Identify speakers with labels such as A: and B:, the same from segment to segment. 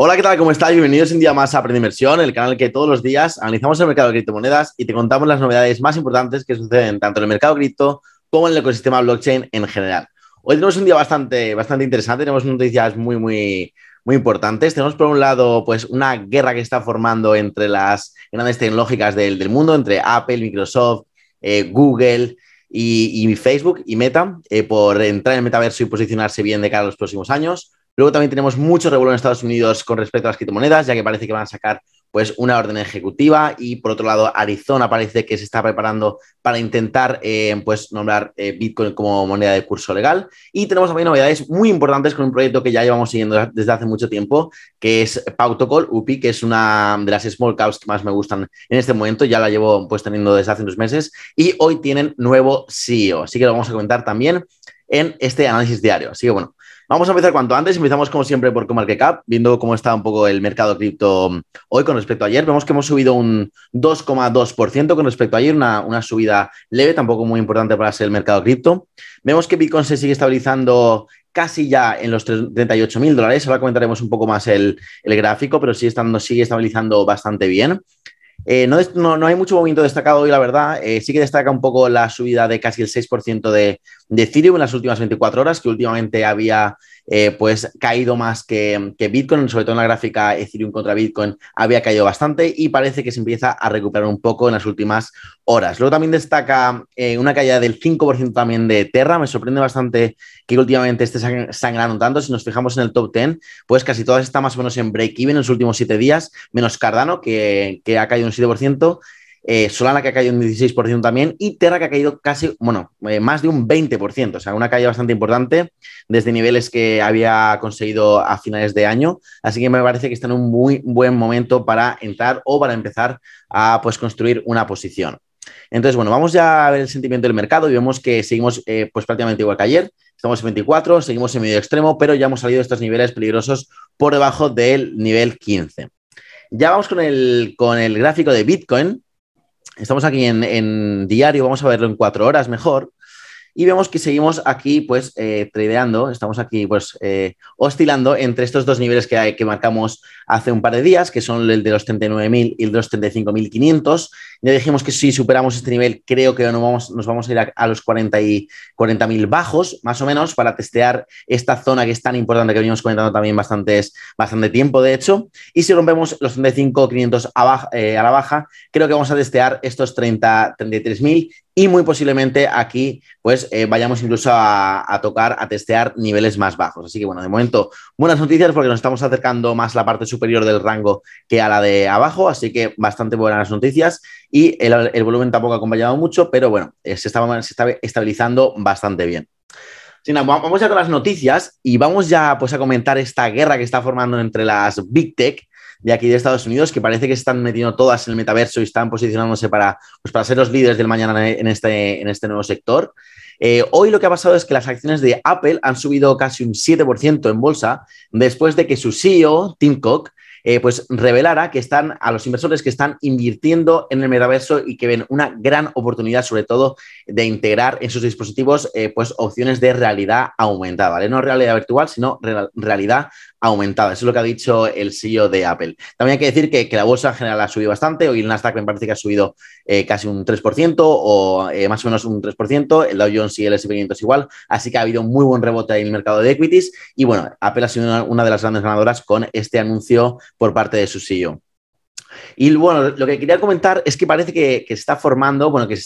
A: Hola, ¿qué tal? ¿Cómo estás? Bienvenidos un día más a Inversión, el canal que todos los días analizamos el mercado de criptomonedas y te contamos las novedades más importantes que suceden tanto en el mercado cripto como en el ecosistema blockchain en general. Hoy tenemos un día bastante, bastante interesante, tenemos noticias muy, muy, muy importantes. Tenemos por un lado pues una guerra que está formando entre las grandes tecnológicas del, mundo, entre Apple, Microsoft, eh, Google y, Facebook y Meta, eh, por entrar en el metaverso y posicionarse bien de cara a los próximos años. Luego también tenemos mucho revuelo en Estados Unidos con respecto a las criptomonedas, ya que parece que van a sacar pues una orden ejecutiva. Y por otro lado Arizona parece que se está preparando para intentar eh, pues nombrar eh, Bitcoin como moneda de curso legal. Y tenemos también novedades muy importantes con un proyecto que ya llevamos siguiendo desde hace mucho tiempo que es Pautocol UPI que es una de las small caps que más me gustan en este momento. Ya la llevo pues teniendo desde hace unos meses. Y hoy tienen nuevo CEO así que lo vamos a comentar también en este análisis diario. Así que bueno Vamos a empezar cuanto antes. Empezamos como siempre por CoMarketCap, viendo cómo está un poco el mercado cripto hoy con respecto a ayer. Vemos que hemos subido un 2,2% con respecto a ayer, una, una, subida leve, tampoco muy importante para ser el mercado cripto. Vemos que Bitcoin se sigue estabilizando casi ya en los 38 mil dólares. Ahora comentaremos un poco más el, el gráfico, pero sigue, estando, sigue estabilizando bastante bien. Eh, no, no, hay mucho movimiento destacado hoy, la verdad. Eh, sí que destaca un poco la subida de casi el 6% de, de Ethereum en las últimas 24 horas, que últimamente había eh, pues caído más que, Bitcoin, sobre todo en la gráfica Ethereum contra Bitcoin había caído bastante y parece que se empieza a recuperar un poco en las últimas horas. Luego también destaca eh, una caída del 5% también de Terra, me sorprende bastante que últimamente esté sangrando tanto, si nos fijamos en el top 10, pues casi todas están más o menos en break-even en los últimos 7 días, menos Cardano, que, que ha caído un 7%, eh, Solana que ha caído un 16% también y Terra que ha caído casi, bueno, eh, más de un 20%, o sea, una caída bastante importante desde niveles que había conseguido a finales de año. Así que me parece que está en un muy buen momento para entrar o para empezar a pues, construir una posición. Entonces, bueno, vamos ya a ver el sentimiento del mercado y vemos que seguimos eh, pues prácticamente igual que ayer. Estamos en 24, seguimos en medio extremo, pero ya hemos salido de estos niveles peligrosos por debajo del nivel 15. Ya vamos con el, con el gráfico de Bitcoin. Estamos aquí en, diario, vamos a verlo en cuatro horas mejor. Y vemos que seguimos aquí, pues, eh, tradeando, estamos aquí, pues, eh, oscilando entre estos dos niveles que, hay, que marcamos hace un par de días, que son el de los 39.000 y el de los 35.500. Ya dijimos que si superamos este nivel, creo que nos vamos, nos vamos a ir a, los 40.000 40 bajos, más o menos, para testear esta zona que es tan importante que venimos comentando también bastantes, bastante tiempo, de hecho. Y si rompemos los 35.500 a, eh, a la baja, creo que vamos a testear estos 30, 33.000 y muy posiblemente aquí pues eh, vayamos incluso a, a, tocar, a testear niveles más bajos. Así que bueno, de momento buenas noticias porque nos estamos acercando más a la parte superior del rango que a la de abajo, así que bastante buenas noticias y el, volumen tampoco ha acompañado mucho, pero bueno, eh, se, está, se está estabilizando bastante bien. vamos ya con las noticias y vamos ya pues, a comentar esta guerra que está formando entre las Big Tech de aquí de Estados Unidos, que parece que se están metiendo todas en el metaverso y están posicionándose para, pues, para ser los líderes del mañana en este, en este nuevo sector. Eh, hoy lo que ha pasado es que las acciones de Apple han subido casi un 7% en bolsa después de que su CEO, Tim Cook, eh, pues revelara que están a los inversores que están invirtiendo en el metaverso y que ven una gran oportunidad, sobre todo, de integrar en sus dispositivos eh, pues opciones de realidad aumentada, ¿vale? No realidad virtual, sino realidad aumentada. Eso es lo que ha dicho el CEO de Apple. También hay que decir que, la bolsa en general ha subido bastante. Hoy el Nasdaq me parece que ha subido eh, casi un 3% o más o menos un 3%. El Dow Jones y el S&P 500 igual. Así que ha habido muy buen rebote en el mercado de equities. Y bueno, Apple ha sido una de las grandes ganadoras con este anuncio por parte de su CEO. Y bueno, lo que quería comentar es que parece que, se está formando, bueno, que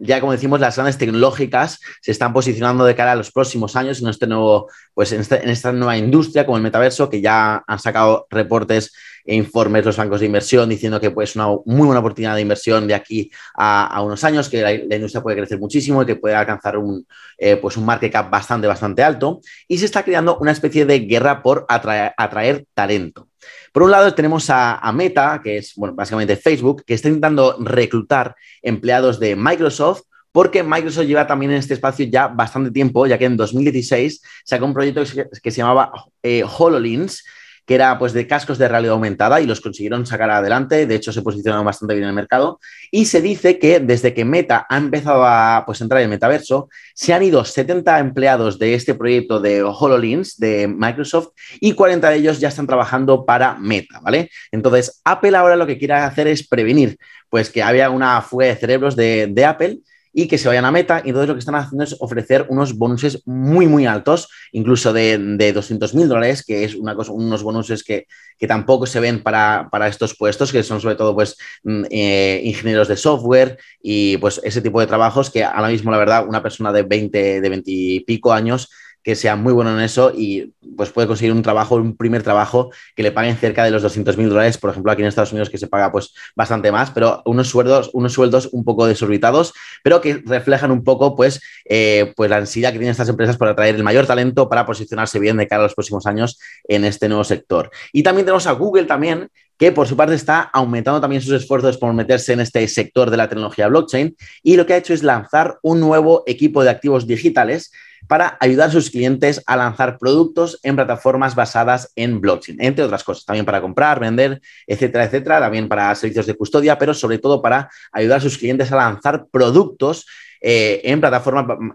A: ya como decimos, las grandes tecnológicas se están posicionando de cara a los próximos años en este nuevo, pues en, esta nueva industria como el metaverso, que ya han sacado reportes e informes los bancos de inversión diciendo que pues una muy buena oportunidad de inversión de aquí a, unos años, que la, industria puede crecer muchísimo y que puede alcanzar un, eh, pues un market cap bastante, bastante alto. Y se está creando una especie de guerra por atraer talento. Por un lado tenemos a, Meta, que es básicamente Facebook, que está intentando reclutar empleados de Microsoft porque Microsoft lleva también en este espacio ya bastante tiempo, ya que en 2016 sacó un proyecto que se, llamaba eh, HoloLens, que era pues de cascos de realidad aumentada y los consiguieron sacar adelante, de hecho se posicionaron bastante bien en el mercado y se dice que desde que Meta ha empezado a pues, entrar en el metaverso, se han ido 70 empleados de este proyecto de HoloLens de Microsoft y 40 de ellos ya están trabajando para Meta, ¿vale? Entonces, Apple ahora lo que quiere hacer es prevenir pues que había una fuga de cerebros de, de Apple y que se vayan a meta. Y entonces lo que están haciendo es ofrecer unos bonuses muy, muy altos, incluso de, de 200 mil dólares, que es una cosa, unos bonuses que, que tampoco se ven para, para, estos puestos, que son sobre todo pues, mm, eh, ingenieros de software y pues ese tipo de trabajos que ahora mismo, la verdad, una persona de 20, de 20 y pico años que sea muy bueno en eso y pues puede conseguir un trabajo, un primer trabajo que le paguen cerca de los 200 mil dólares, por ejemplo, aquí en Estados Unidos que se paga pues bastante más, pero unos sueldos, unos sueldos un poco desorbitados, pero que reflejan un poco pues, eh, pues la ansiedad que tienen estas empresas por atraer el mayor talento para posicionarse bien de cara a los próximos años en este nuevo sector. Y también tenemos a Google también, que por su parte está aumentando también sus esfuerzos por meterse en este sector de la tecnología blockchain y lo que ha hecho es lanzar un nuevo equipo de activos digitales para ayudar a sus clientes a lanzar productos en plataformas basadas en blockchain, entre otras cosas, también para comprar, vender, etcétera, etcétera, también para servicios de custodia, pero sobre todo para ayudar a sus clientes a lanzar productos eh, en,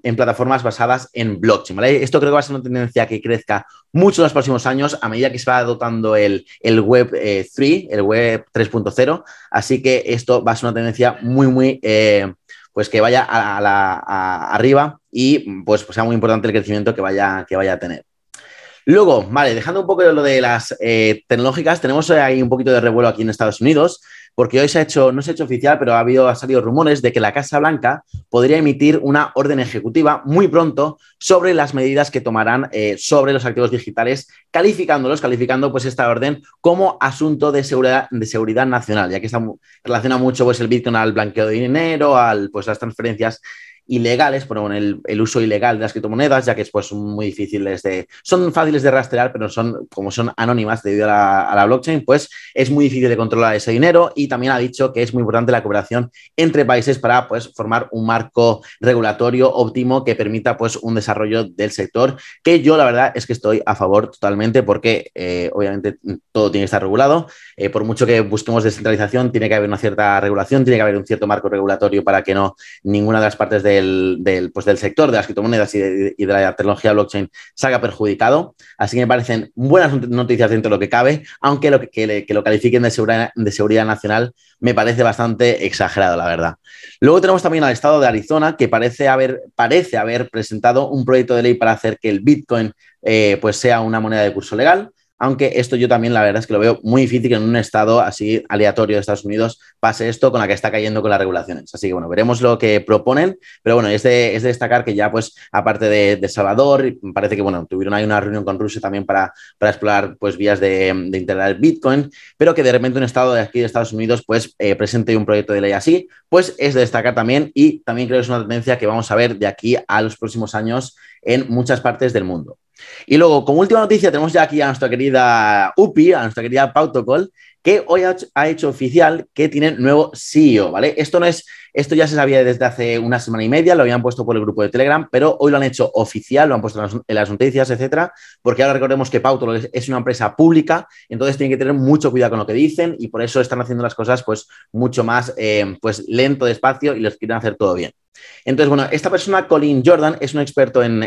A: en plataformas basadas en blockchain. Esto creo que va a ser una tendencia que crezca mucho en los próximos años a medida que se va adoptando el, Web 3, eh, el Web 3.0. Así que esto va a ser una tendencia muy, muy eh, pues que vaya a, la, arriba y pues, sea muy importante el crecimiento que vaya, que vaya a tener. Luego, vale, dejando un poco de lo de las eh, tecnológicas, tenemos ahí un poquito de revuelo aquí en Estados Unidos, porque hoy se ha hecho, no se ha hecho oficial, pero ha habido, ha salido rumores de que la Casa Blanca podría emitir una orden ejecutiva muy pronto sobre las medidas que tomarán eh, sobre los activos digitales, calificándolos, calificando pues esta orden como asunto de seguridad, de seguridad nacional, ya que está relaciona mucho pues el Bitcoin al blanqueo de dinero, al pues las transferencias ilegales, bueno, el, el, uso ilegal de las criptomonedas, ya que es pues, muy difíciles de, son fáciles de rastrear, pero son, como son anónimas debido a la, a la, blockchain, pues es muy difícil de controlar ese dinero. Y también ha dicho que es muy importante la cooperación entre países para pues, formar un marco regulatorio óptimo que permita pues, un desarrollo del sector, que yo la verdad es que estoy a favor totalmente porque eh, obviamente todo tiene que estar regulado, eh, por mucho que busquemos descentralización, tiene que haber una cierta regulación, tiene que haber un cierto marco regulatorio para que no ninguna de las partes de del, pues del sector de las criptomonedas y de, la tecnología blockchain salga perjudicado. Así que me parecen buenas noticias dentro de lo que cabe, aunque lo que, lo califiquen de seguridad, de seguridad nacional me parece bastante exagerado, la verdad. Luego tenemos también al estado de Arizona, que parece haber, parece haber presentado un proyecto de ley para hacer que el Bitcoin eh, pues sea una moneda de curso legal aunque esto yo también la verdad es que lo veo muy difícil que en un estado así aleatorio de Estados Unidos pase esto con la que está cayendo con las regulaciones. Así que bueno, veremos lo que proponen, pero bueno, es de, destacar que ya pues aparte de, Salvador, parece que bueno, tuvieron ahí una reunión con Rusia también para, explorar pues vías de, de, integrar Bitcoin, pero que de repente un estado de aquí de Estados Unidos pues eh, presente un proyecto de ley así, pues es de destacar también y también creo que es una tendencia que vamos a ver de aquí a los próximos años en muchas partes del mundo. Y luego, como última noticia, tenemos ya aquí a nuestra querida UPI, a nuestra querida Pautocol, que hoy ha hecho oficial que tiene nuevo CEO, ¿vale? Esto no es, esto ya se sabía desde hace una semana y media, lo habían puesto por el grupo de Telegram, pero hoy lo han hecho oficial, lo han puesto en las, noticias, etcétera, porque ahora recordemos que Pautocol es, una empresa pública, entonces tienen que tener mucho cuidado con lo que dicen y por eso están haciendo las cosas pues mucho más eh, pues lento, despacio y los quieren hacer todo bien. Entonces, bueno, esta persona, Colin Jordan, es un experto en,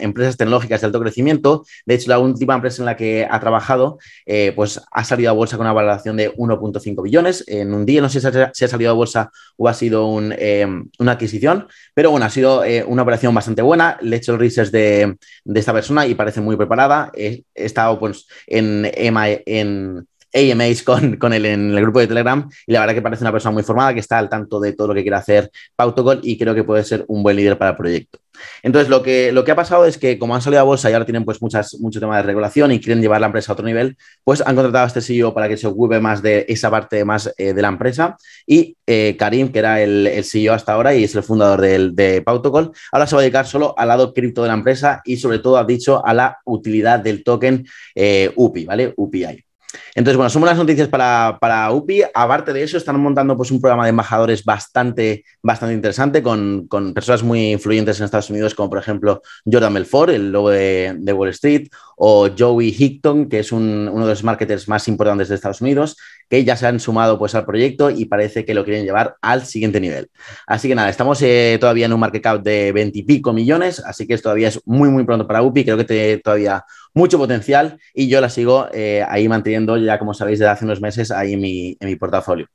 A: empresas tecnológicas de alto crecimiento. De hecho, la última empresa en la que ha trabajado, eh, pues ha salido a bolsa con una valoración de 1.5 billones en un día. No sé si ha, salido a bolsa o ha sido eh, una adquisición, pero bueno, ha sido eh, una operación bastante buena. Le he hecho el research de, esta persona y parece muy preparada. He, estado pues, en, en AMAs con, con él en el grupo de Telegram y la verdad que parece una persona muy formada que está al tanto de todo lo que quiere hacer Pautogol y creo que puede ser un buen líder para el proyecto. Entonces, lo que, ha pasado es que como han salido a bolsa y ahora tienen pues muchas, mucho tema de regulación y quieren llevar la empresa a otro nivel, pues han contratado a este CEO para que se ocupe más de esa parte más eh, de la empresa y eh, Karim, que era el, el, CEO hasta ahora y es el fundador de, de Pautocol, ahora se va a dedicar solo al lado cripto de la empresa y sobre todo ha dicho a la utilidad del token eh, UPI, ¿vale? UPI. Entonces, bueno, son buenas noticias para, para, UPI. Aparte de eso, están montando pues, un programa de embajadores bastante, bastante interesante con, con, personas muy influyentes en Estados Unidos, como por ejemplo Jordan Belfort, el logo de, Wall Street, o Joey Hickton, que es un, uno de los marketers más importantes de Estados Unidos, que ya se han sumado pues, al proyecto y parece que lo quieren llevar al siguiente nivel. Así que nada, estamos eh, todavía en un market cap de 20 y pico millones, así que todavía es muy, muy pronto para UPI. Creo que tiene todavía mucho potencial y yo la sigo eh, ahí manteniendo ya, como sabéis, desde hace unos meses ahí en mi, en mi portafolio.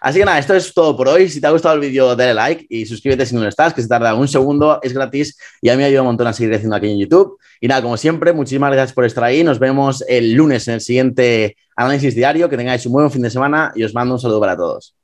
A: Así que nada, esto es todo por hoy. Si te ha gustado el vídeo, dale like y suscríbete si no lo estás, que se tarda un segundo, es gratis y a mí me ayuda un montón a seguir creciendo aquí en YouTube. Y nada, como siempre, muchísimas gracias por estar ahí. Nos vemos el lunes en el siguiente análisis diario. Que tengáis un buen fin de semana y os mando un saludo para todos.